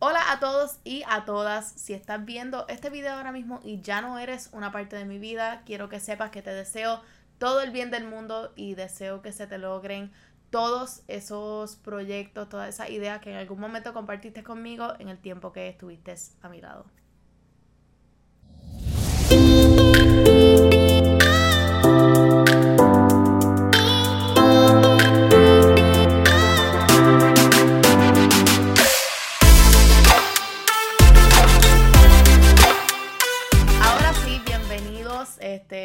Hola a todos y a todas. Si estás viendo este video ahora mismo y ya no eres una parte de mi vida, quiero que sepas que te deseo todo el bien del mundo y deseo que se te logren todos esos proyectos, todas esas ideas que en algún momento compartiste conmigo en el tiempo que estuviste a mi lado.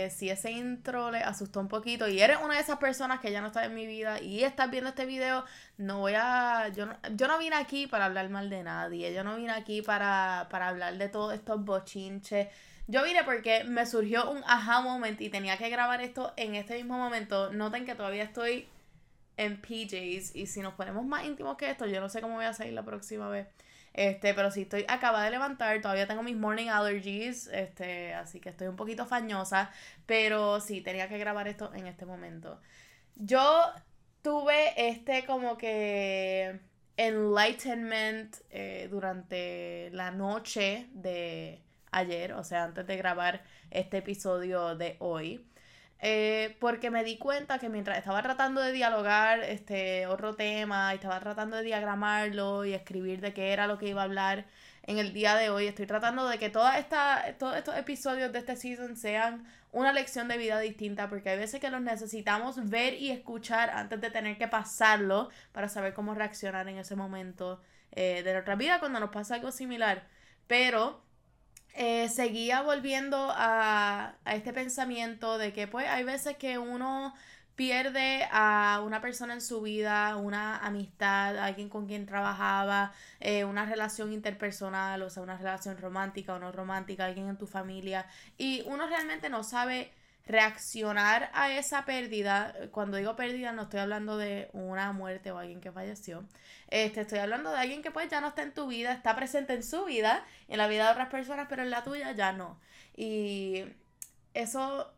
Si ese intro le asustó un poquito y eres una de esas personas que ya no está en mi vida y estás viendo este video, no voy a. Yo no, yo no vine aquí para hablar mal de nadie. Yo no vine aquí para, para hablar de todos estos bochinches. Yo vine porque me surgió un aha moment y tenía que grabar esto en este mismo momento. Noten que todavía estoy en PJs y si nos ponemos más íntimos que esto, yo no sé cómo voy a salir la próxima vez. Este, pero sí estoy acaba de levantar, todavía tengo mis morning allergies, este, así que estoy un poquito fañosa, pero sí tenía que grabar esto en este momento. Yo tuve este como que enlightenment eh, durante la noche de ayer, o sea, antes de grabar este episodio de hoy. Eh, porque me di cuenta que mientras estaba tratando de dialogar este otro tema estaba tratando de diagramarlo y escribir de qué era lo que iba a hablar en el día de hoy, estoy tratando de que toda esta, todos estos episodios de este season sean una lección de vida distinta, porque hay veces que los necesitamos ver y escuchar antes de tener que pasarlo para saber cómo reaccionar en ese momento eh, de nuestra vida cuando nos pasa algo similar. Pero eh, seguía volviendo a, a, este pensamiento de que pues hay veces que uno pierde a una persona en su vida, una amistad, alguien con quien trabajaba, eh, una relación interpersonal, o sea, una relación romántica o no romántica, alguien en tu familia, y uno realmente no sabe reaccionar a esa pérdida, cuando digo pérdida no estoy hablando de una muerte o alguien que falleció, este, estoy hablando de alguien que pues ya no está en tu vida, está presente en su vida, en la vida de otras personas, pero en la tuya ya no. Y eso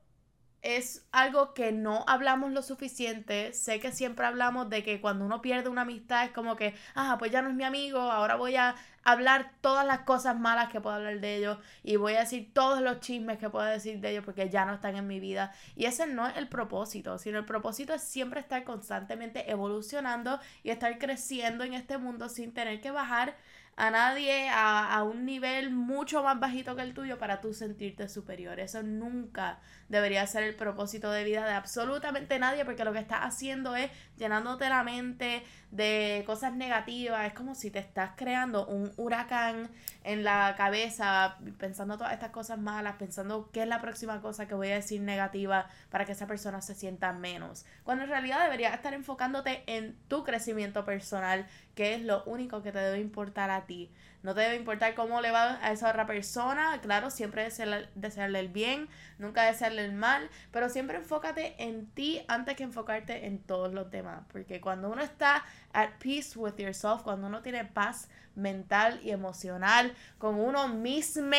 es algo que no hablamos lo suficiente. Sé que siempre hablamos de que cuando uno pierde una amistad es como que, ah, pues ya no es mi amigo, ahora voy a hablar todas las cosas malas que puedo hablar de ellos y voy a decir todos los chismes que puedo decir de ellos porque ya no están en mi vida. Y ese no es el propósito, sino el propósito es siempre estar constantemente evolucionando y estar creciendo en este mundo sin tener que bajar a nadie a, un nivel mucho más bajito que el tuyo para tú sentirte superior. Eso nunca debería ser el propósito de vida de absolutamente nadie porque lo que estás haciendo es llenándote la mente de cosas negativas. Es como si te estás creando un huracán en la cabeza pensando todas estas cosas malas, pensando qué es la próxima cosa que voy a decir negativa para que esa persona se sienta menos. Cuando en realidad deberías estar enfocándote en tu crecimiento personal, que es lo único que te debe importar a No te debe importar cómo le va a esa otra persona. Claro, siempre desearle, desearle el bien, nunca desearle el mal, pero siempre enfócate en ti antes que enfocarte en todos los demás. Porque cuando uno está at peace with yourself, cuando uno tiene paz mental y emocional con uno mismo,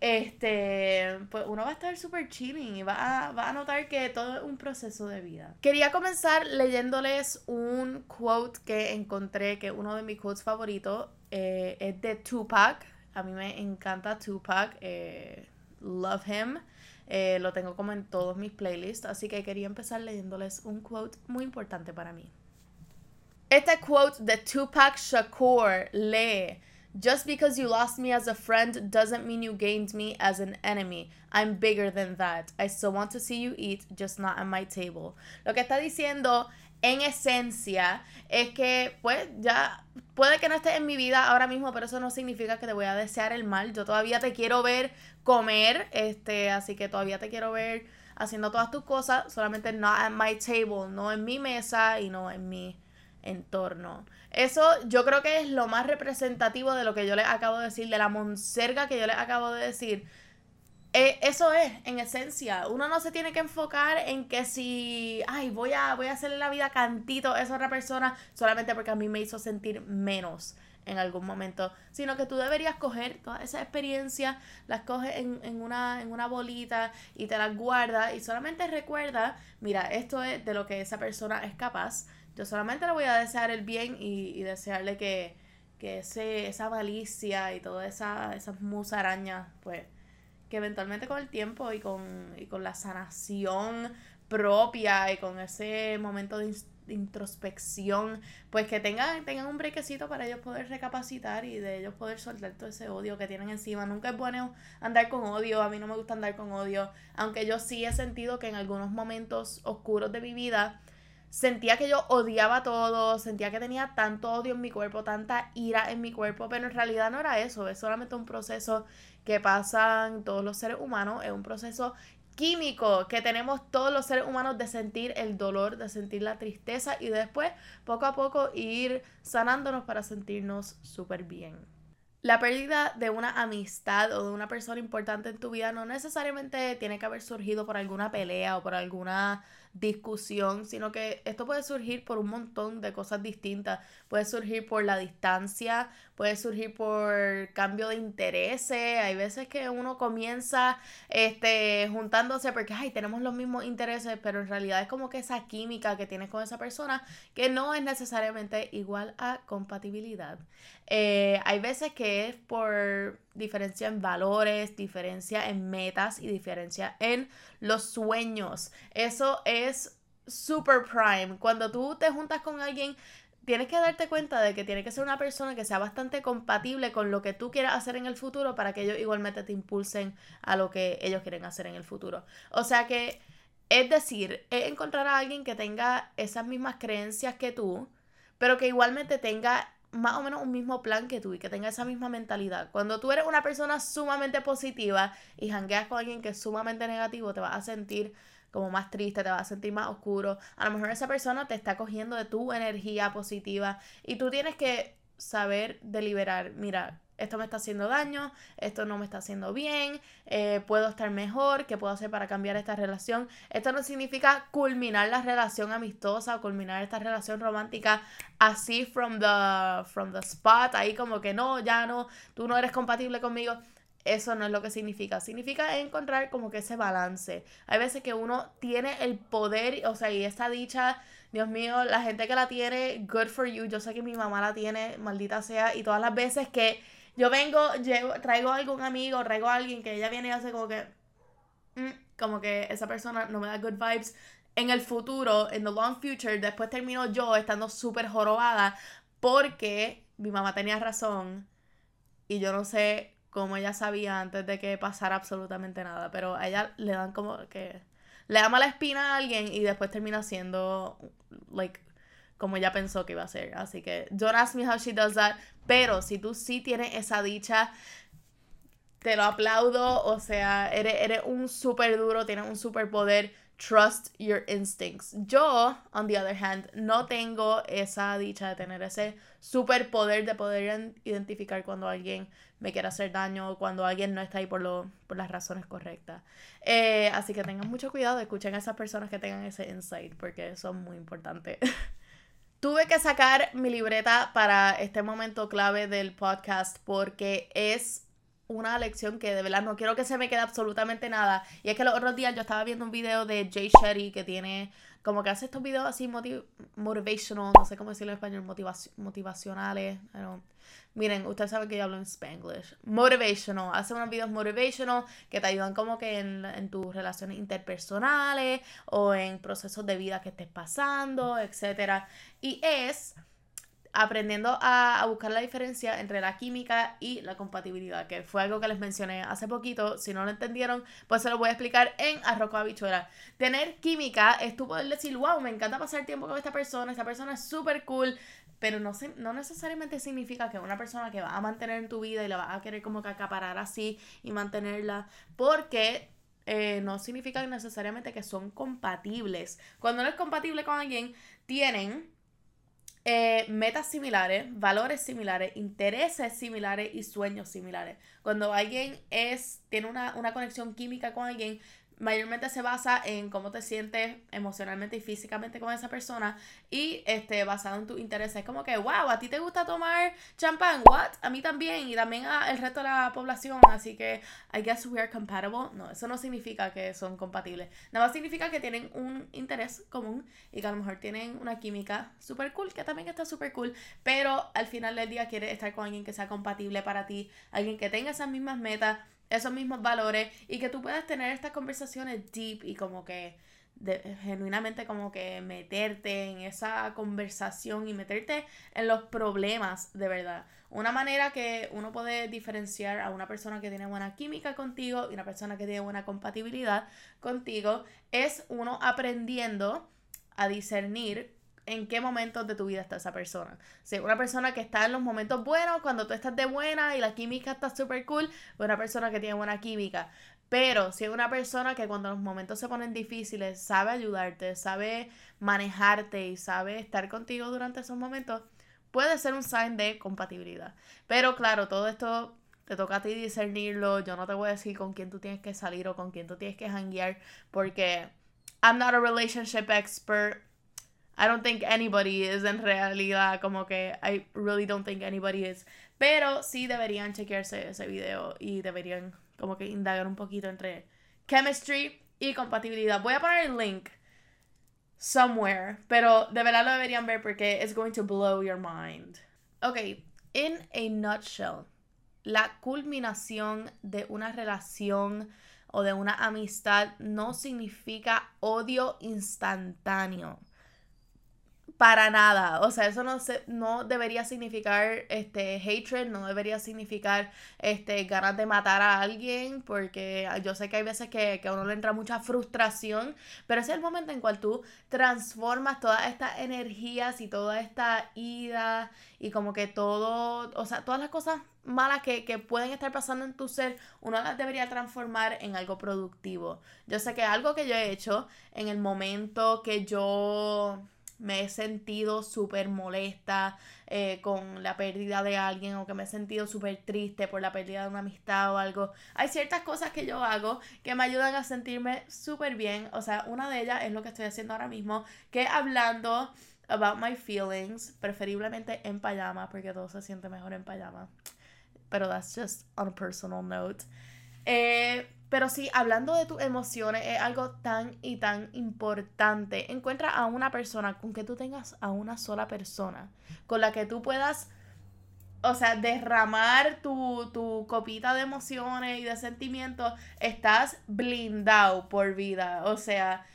este, pues uno va a estar súper chilling y va a, va a notar que todo es un proceso de vida. Quería comenzar leyéndoles un quote que encontré, que uno de mis quotes favoritos eh, es de Tupac. A mí me encanta Tupac, eh, love him. Eh, lo tengo como en todos mis playlists, así que quería empezar leyéndoles un quote muy importante para mí. Este quote de Tupac Shakur lee Just because you lost me as a friend doesn't mean you gained me as an enemy. I'm bigger than that. I still want to see you eat, just not at my table. Lo que está diciendo en esencia es que pues ya puede que no estés en mi vida ahora mismo, pero eso no significa que te voy a desear el mal. Yo todavía te quiero ver comer, este, así que todavía te quiero ver haciendo todas tus cosas, solamente not at my table, no en mi mesa y no en mi entorno. Eso yo creo que es lo más representativo de lo que yo les acabo de decir, de la monserga que yo les acabo de decir. Eh, eso es, en esencia. Uno no se tiene que enfocar en que si, ay, voy a, voy a hacerle la vida cantito a esa otra persona solamente porque a mí me hizo sentir menos en algún momento, sino que tú deberías coger toda esa experiencia, las coges en, en, una, en una bolita y te las guardas y solamente recuerda, mira, esto es de lo que esa persona es capaz yo solamente le voy a desear el bien y, desearle que, que ese, esa malicia y todas esa, esas musarañas, pues, que eventualmente con el tiempo y con, y con la sanación propia y con ese momento de introspección, pues que tengan, tengan un brequecito para ellos poder recapacitar y de ellos poder soltar todo ese odio que tienen encima. Nunca es bueno andar con odio, a mí no me gusta andar con odio, aunque yo sí he sentido que en algunos momentos oscuros de mi vida sentía que yo odiaba todo, sentía que tenía tanto odio en mi cuerpo, tanta ira en mi cuerpo, pero en realidad no era eso, es solamente un proceso que pasan todos los seres humanos, es un proceso químico que tenemos todos los seres humanos de sentir el dolor, de sentir la tristeza y después poco a poco ir sanándonos para sentirnos súper bien. La pérdida de una amistad o de una persona importante en tu vida no necesariamente tiene que haber surgido por alguna pelea o por alguna discusión, sino que esto puede surgir por un montón de cosas distintas. Puede surgir por la distancia, puede surgir por cambio de intereses. Hay veces que uno comienza este, juntándose porque ay, tenemos los mismos intereses, pero en realidad es como que esa química que tienes con esa persona que no es necesariamente igual a compatibilidad. Eh, hay veces que es por diferencia en valores, diferencia en metas y diferencia en los sueños. Eso es super prime. Cuando tú te juntas con alguien, tienes que darte cuenta de que tiene que ser una persona que sea bastante compatible con lo que tú quieras hacer en el futuro para que ellos igualmente te impulsen a lo que ellos quieren hacer en el futuro. O sea que, es decir, es encontrar a alguien que tenga esas mismas creencias que tú, pero que igualmente tenga más o menos un mismo plan que tú y que tenga esa misma mentalidad. Cuando tú eres una persona sumamente positiva y jangueas con alguien que es sumamente negativo, te vas a sentir como más triste, te vas a sentir más oscuro. A lo mejor esa persona te está cogiendo de tu energía positiva y tú tienes que saber deliberar, mira, esto me está haciendo daño, esto no me está haciendo bien, eh, puedo estar mejor, ¿qué puedo hacer para cambiar esta relación? Esto no significa culminar la relación amistosa o culminar esta relación romántica así from the, from the spot, ahí como que no, ya no, tú no eres compatible conmigo. Eso no es lo que significa. Significa encontrar como que ese balance. Hay veces que uno tiene el poder, o sea, y esta dicha, Dios mío, la gente que la tiene, good for you. Yo sé que mi mamá la tiene, maldita sea, y todas las veces que yo vengo, llevo, traigo a algún amigo, traigo a alguien que ella viene y hace como que. Mm, como que esa persona no me da good vibes. En el futuro, en the long future, después termino yo estando súper jorobada porque mi mamá tenía razón y yo no sé cómo ella sabía antes de que pasara absolutamente nada, pero a ella le dan como que le da mala espina a alguien y después termina siendo like como ella pensó que iba a ser. Así que don't ask me how she does that. Pero si tú sí tienes esa dicha, te lo aplaudo. O sea, eres, eres un súper duro, tienes un súper poder. Trust your instincts. Yo, on the other hand, no tengo esa dicha de tener ese super poder de poder identificar cuando alguien me quiere hacer daño o cuando alguien no está ahí por, lo, por las razones correctas. Eh, así que tengan mucho cuidado, escuchen a esas personas que tengan ese insight porque son muy importantes. Tuve que sacar mi libreta para este momento clave del podcast porque es una lección que de verdad no quiero que se me quede absolutamente nada. Y es que los otros días yo estaba viendo un video de Jay Shetty que tiene como que hace estos videos así motivational, no sé cómo decirlo en español, motivacionales. Miren, ustedes saben que yo hablo en Spanglish. Motivational. Hace unos videos motivational que te ayudan como que en, en tus relaciones interpersonales o en procesos de vida que estés pasando, etc. Y es aprendiendo a, buscar la diferencia entre la química y la compatibilidad, que fue algo que les mencioné hace poquito. Si no lo entendieron, pues se lo voy a explicar en Arroco Habichuela. Tener química es tú poder decir, wow, me encanta pasar tiempo con esta persona, esta persona es súper cool, pero no, no necesariamente significa que una persona que va a mantener en tu vida y la va a querer como que acaparar así y mantenerla, porque eh, no significa necesariamente que son compatibles. Cuando no es compatible con alguien, tienen eh, metas similares, valores similares, intereses similares y sueños similares. Cuando alguien es, tiene una, una, conexión química con alguien, mayormente se basa en cómo te sientes emocionalmente y físicamente con esa persona y este basado en tus intereses. Es como que, wow, a ti te gusta tomar champán, what? A mí también y también al resto de la población, así que I guess we are compatible. No, eso no significa que son compatibles. Nada más significa que tienen un interés común y que a lo mejor tienen una química super cool, que también está super cool, pero al final del día quieres estar con alguien que sea compatible para ti, alguien que tenga esas mismas metas esos mismos valores y que tú puedas tener estas conversaciones deep y como que genuinamente como que meterte en esa conversación y meterte en los problemas de verdad. Una manera que uno puede diferenciar a una persona que tiene buena química contigo y una persona que tiene buena compatibilidad contigo es uno aprendiendo a discernir en qué momentos de tu vida está esa persona. Si una persona que está en los momentos buenos, cuando tú estás de buena y la química está súper cool, una persona que tiene buena química. Pero si es una persona que cuando los momentos se ponen difíciles sabe ayudarte, sabe manejarte y sabe estar contigo durante esos momentos, puede ser un sign de compatibilidad. Pero claro, todo esto te toca a ti discernirlo. Yo no te voy a decir con quién tú tienes que salir o con quién tú tienes que hanguear porque I'm not a relationship expert. I don't think anybody is en realidad, como que I really don't think anybody is. Pero sí deberían chequearse ese video y deberían como que indagar un poquito entre chemistry y compatibilidad. Voy a poner el link somewhere, pero de verdad lo deberían ver porque it's going to blow your mind. Ok, in a nutshell, la culminación de una relación o de una amistad no significa odio instantáneo para nada. O sea, eso no, se, no debería significar este hatred, no debería significar este ganas de matar a alguien, porque yo sé que hay veces que, que a uno le entra mucha frustración, pero ese es el momento en cual tú transformas todas estas energías y toda esta ira y como que todo, o sea, todas las cosas malas que, que, pueden estar pasando en tu ser, uno las debería transformar en algo productivo. Yo sé que algo que yo he hecho en el momento que yo me he sentido súper molesta eh, con la pérdida de alguien o que me he sentido súper triste por la pérdida de una amistad o algo. Hay ciertas cosas que yo hago que me ayudan a sentirme súper bien. O sea, una de ellas es lo que estoy haciendo ahora mismo, que hablando about my feelings, preferiblemente en pijama, porque todo se siente mejor en pijama. Pero that's just on a personal note. Eh, pero sí, hablando de tus emociones, es algo tan y tan importante. Encuentra a una persona con que tú tengas a una sola persona, con la que tú puedas, o sea, derramar tu, tu copita de emociones y de sentimientos. Estás blindado por vida. O sea,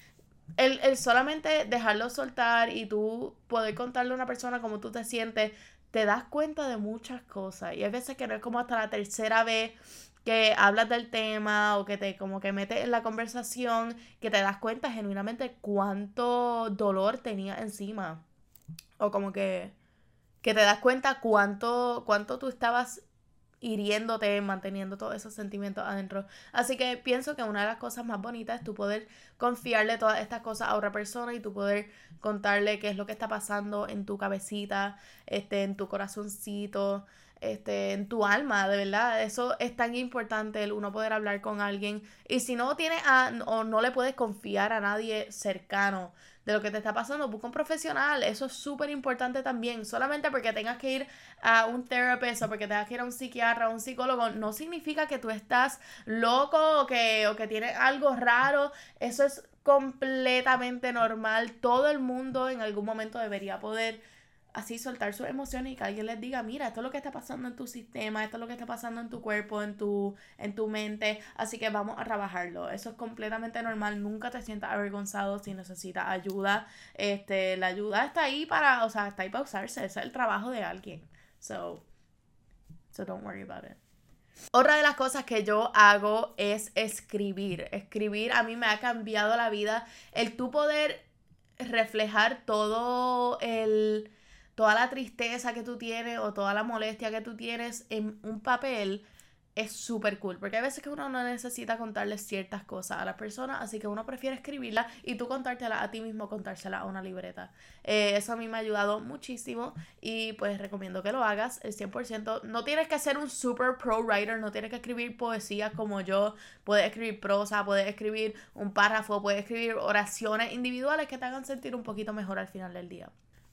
el, el solamente dejarlo soltar y tú poder contarle a una persona cómo tú te sientes, te das cuenta de muchas cosas. Y hay veces que no es como hasta la tercera vez que hablas del tema o que te como que metes en la conversación, que te das cuenta genuinamente cuánto dolor tenía encima. O como que, que te das cuenta cuánto, cuánto tú estabas hiriéndote, manteniendo todos esos sentimientos adentro. Así que pienso que una de las cosas más bonitas es tu poder confiarle todas estas cosas a otra persona y tu poder contarle qué es lo que está pasando en tu cabecita, este, en tu corazoncito, este, en tu alma, de verdad. Eso es tan importante el uno poder hablar con alguien. Y si no tienes a, o no le puedes confiar a nadie cercano de lo que te está pasando, busca un profesional. Eso es súper importante también. Solamente porque tengas que ir a un terapeuta o porque tengas que ir a un psiquiatra o un psicólogo, no significa que tú estás loco o que, o que tienes algo raro. Eso es completamente normal. Todo el mundo en algún momento debería poder así soltar sus emociones y que alguien les diga, mira, esto es lo que está pasando en tu sistema, esto es lo que está pasando en tu cuerpo, en tu, en tu mente, así que vamos a trabajarlo. Eso es completamente normal, nunca te sientas avergonzado si necesitas ayuda. Este, la ayuda está ahí para, o sea, está ahí para usarse, ese es el trabajo de alguien. So, so don't worry about it. Otra de las cosas que yo hago es escribir. Escribir a mí me ha cambiado la vida. El tú poder reflejar todo el toda la tristeza que tú tienes o toda la molestia que tú tienes en un papel es súper cool, porque hay veces que uno no necesita contarle ciertas cosas a las personas, así que uno prefiere escribirlas y tú contártela a ti mismo, contársela a una libreta. Eh, eso a mí me ha ayudado muchísimo y pues recomiendo que lo hagas el 100%. No tienes que ser un super pro writer, no tienes que escribir poesías como yo, puedes escribir prosa, puedes escribir un párrafo, puedes escribir oraciones individuales que te hagan sentir un poquito mejor al final del día.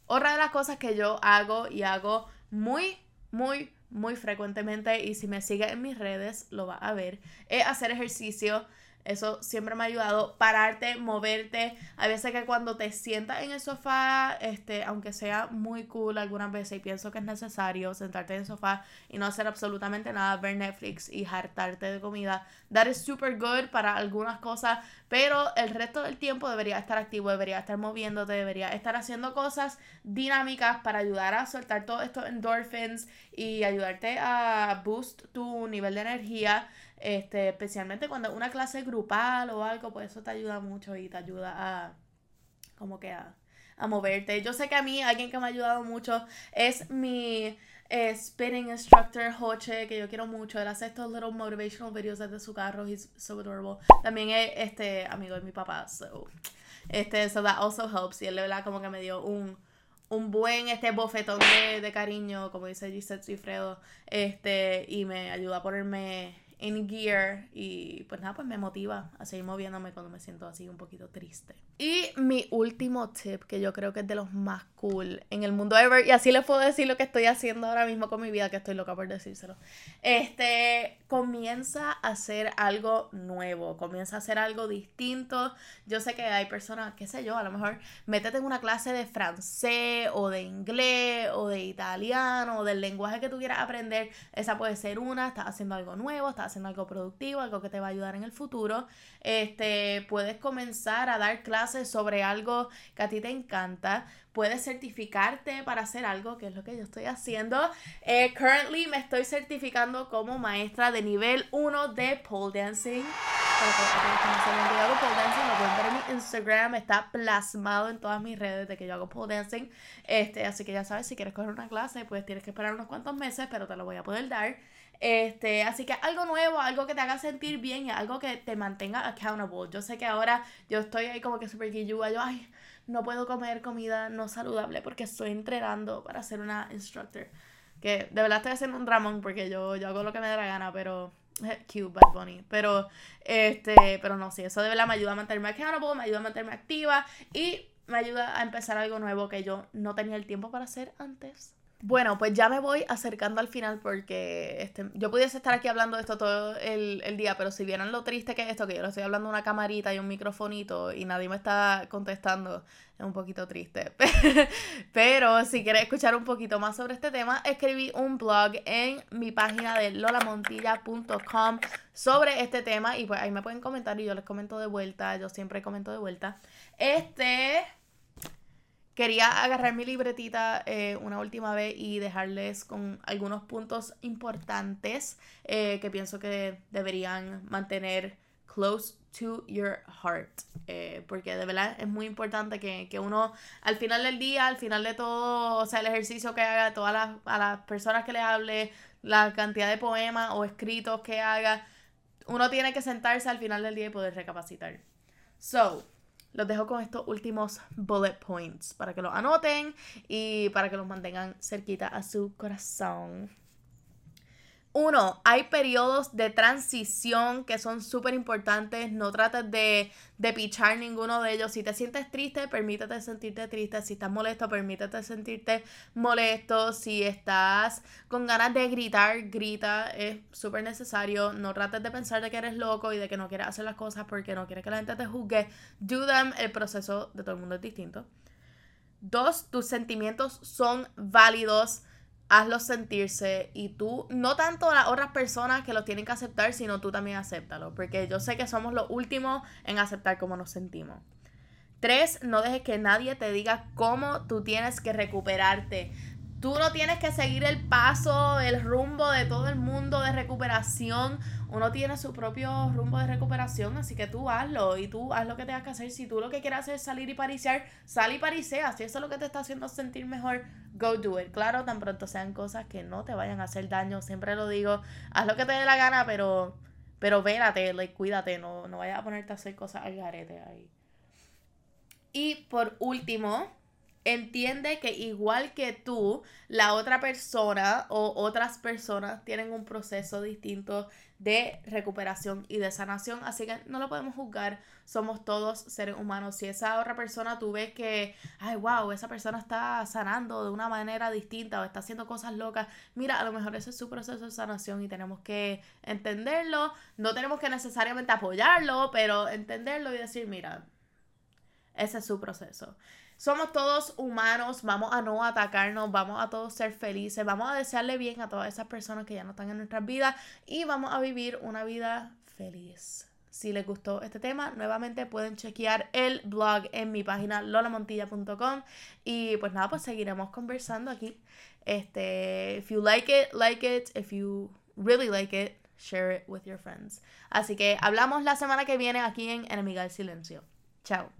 Otra de las cosas que yo hago y hago muy, muy, muy frecuentemente y si me sigue en mis redes lo va a ver, es hacer ejercicio. Eso siempre me ha ayudado. Pararte, moverte. A veces que cuando te sientas en el sofá, este, aunque sea muy cool algunas veces y pienso que es necesario sentarte en el sofá y no hacer absolutamente nada, ver Netflix y hartarte de comida. That is super good para algunas cosas, pero el resto del tiempo debería estar activo, debería estar moviéndote, debería estar haciendo cosas dinámicas para ayudar a soltar todos estos endorphins y ayudarte a boost tu nivel de energía. Este, especialmente cuando una clase grupal o algo, pues eso te ayuda mucho y te ayuda a como que a, a moverte. Yo sé que a mí alguien que me ha ayudado mucho es mi eh, spinning instructor Hoche, que yo quiero mucho. Él hace estos little motivational videos desde su carro. He's so adorable. También es este amigo de mi papá. So, este, so that also helps. Y él, de verdad, como que me dio un, un buen este bofetón de, de cariño, como dice Gisette Cifredo. Este, y me ayuda a ponerme en gear y pues nada, pues me motiva a seguir moviéndome cuando me siento así un poquito triste. Y mi último tip, que yo creo que es de los más cool en el mundo ever, y así les puedo decir lo que estoy haciendo ahora mismo con mi vida, que estoy loca por decírselo. Este, comienza a hacer algo nuevo, comienza a hacer algo distinto. Yo sé que hay personas, qué sé yo, a lo mejor métete en una clase de francés o de inglés o de italiano o del lenguaje que tú quieras aprender. Esa puede ser una, estás haciendo algo nuevo, estás haciendo algo productivo, algo que te va a ayudar en el futuro. Este, puedes comenzar a dar clases sobre algo que a ti te encanta. Puedes certificarte para hacer algo, que es lo que yo estoy haciendo. Eh, currently me estoy certificando como maestra de nivel 1 de pole dancing. Para que yo hago pole dancing, lo pueden ver en mi Instagram. Está plasmado en todas mis redes de que yo hago pole dancing. Este, así que ya sabes, si quieres coger una clase, pues tienes que esperar unos cuantos meses, pero te lo voy a poder dar. Este, así que algo nuevo, algo que te haga sentir bien y algo que te mantenga accountable. Yo sé que ahora yo estoy ahí como que súper guilluga, yo, ay, no puedo comer comida no saludable porque estoy entrenando para ser una instructor. Que de verdad estoy haciendo un dramón porque yo, yo hago lo que me dé la gana, pero cute, Bad Bunny. Pero, este, pero no, sí, eso de verdad me ayuda a mantenerme accountable, me ayuda a mantenerme activa y me ayuda a empezar algo nuevo que yo no tenía el tiempo para hacer antes. Bueno, pues ya me voy acercando al final porque este, yo pudiese estar aquí hablando de esto todo el, día, pero si vieran lo triste que es esto, que yo le estoy hablando a una camarita y un microfonito y nadie me está contestando, es un poquito triste. pero si quieres escuchar un poquito más sobre este tema, escribí un blog en mi página de lolamontilla.com sobre este tema y pues ahí me pueden comentar y yo les comento de vuelta, yo siempre comento de vuelta. Este Quería agarrar mi libretita eh, una última vez y dejarles con algunos puntos importantes eh, que pienso que deberían mantener close to your heart. Eh, porque de verdad es muy importante que, uno al final del día, al final de todo, o sea, el ejercicio que haga, todas las, a las personas que le hable, la cantidad de poemas o escritos que haga, uno tiene que sentarse al final del día y poder recapacitar. So, los dejo con estos últimos bullet points para que los anoten y para que los mantengan cerquita a su corazón. Uno, hay periodos de transición que son súper importantes. No trates de, de pichar ninguno de ellos. Si te sientes triste, permítete sentirte triste. Si estás molesto, permítete sentirte molesto. Si estás con ganas de gritar, grita. Es súper necesario. No trates de pensar de que eres loco y de que no quieres hacer las cosas porque no quieres que la gente te juzgue. Do them. El proceso de todo el mundo es distinto. Dos, tus sentimientos son válidos hazlos sentirse y tú, no tanto las otras personas que lo tienen que aceptar, sino tú también acéptalo, porque yo sé que somos los últimos en aceptar cómo nos sentimos. Tres, no dejes que nadie te diga cómo tú tienes que recuperarte. Tú no tienes que seguir el paso, el rumbo de todo el mundo de recuperación. Uno tiene su propio rumbo de recuperación, así que tú hazlo y tú haz lo que tengas que hacer. Si tú lo que quieres hacer es salir y parisear, sal y parisea. Si eso es lo que te está haciendo sentir mejor, go do it. Claro, tan pronto sean cosas que no te vayan a hacer daño. Siempre lo digo, haz lo que te dé la gana, pero, pero vélate, like, cuídate. No, no vayas a ponerte a hacer cosas al garete ahí. Y por último, entiende que igual que tú, la otra persona o otras personas tienen un proceso distinto de recuperación y de sanación, así que no lo podemos juzgar, somos todos seres humanos. Si esa otra persona tú ves que, ay, wow, esa persona está sanando de una manera distinta o está haciendo cosas locas, mira, a lo mejor ese es su proceso de sanación y tenemos que entenderlo, no tenemos que necesariamente apoyarlo, pero entenderlo y decir, mira, ese es su proceso. Somos todos humanos, vamos a no atacarnos, vamos a todos ser felices, vamos a desearle bien a todas esas personas que ya no están en nuestras vidas y vamos a vivir una vida feliz. Si les gustó este tema, nuevamente pueden chequear el blog en mi página lolamontilla.com y pues nada, pues seguiremos conversando aquí. Este, if you like it, like it. If you really like it, share it with your friends. Así que hablamos la semana que viene aquí en Enemiga del Silencio. Chao.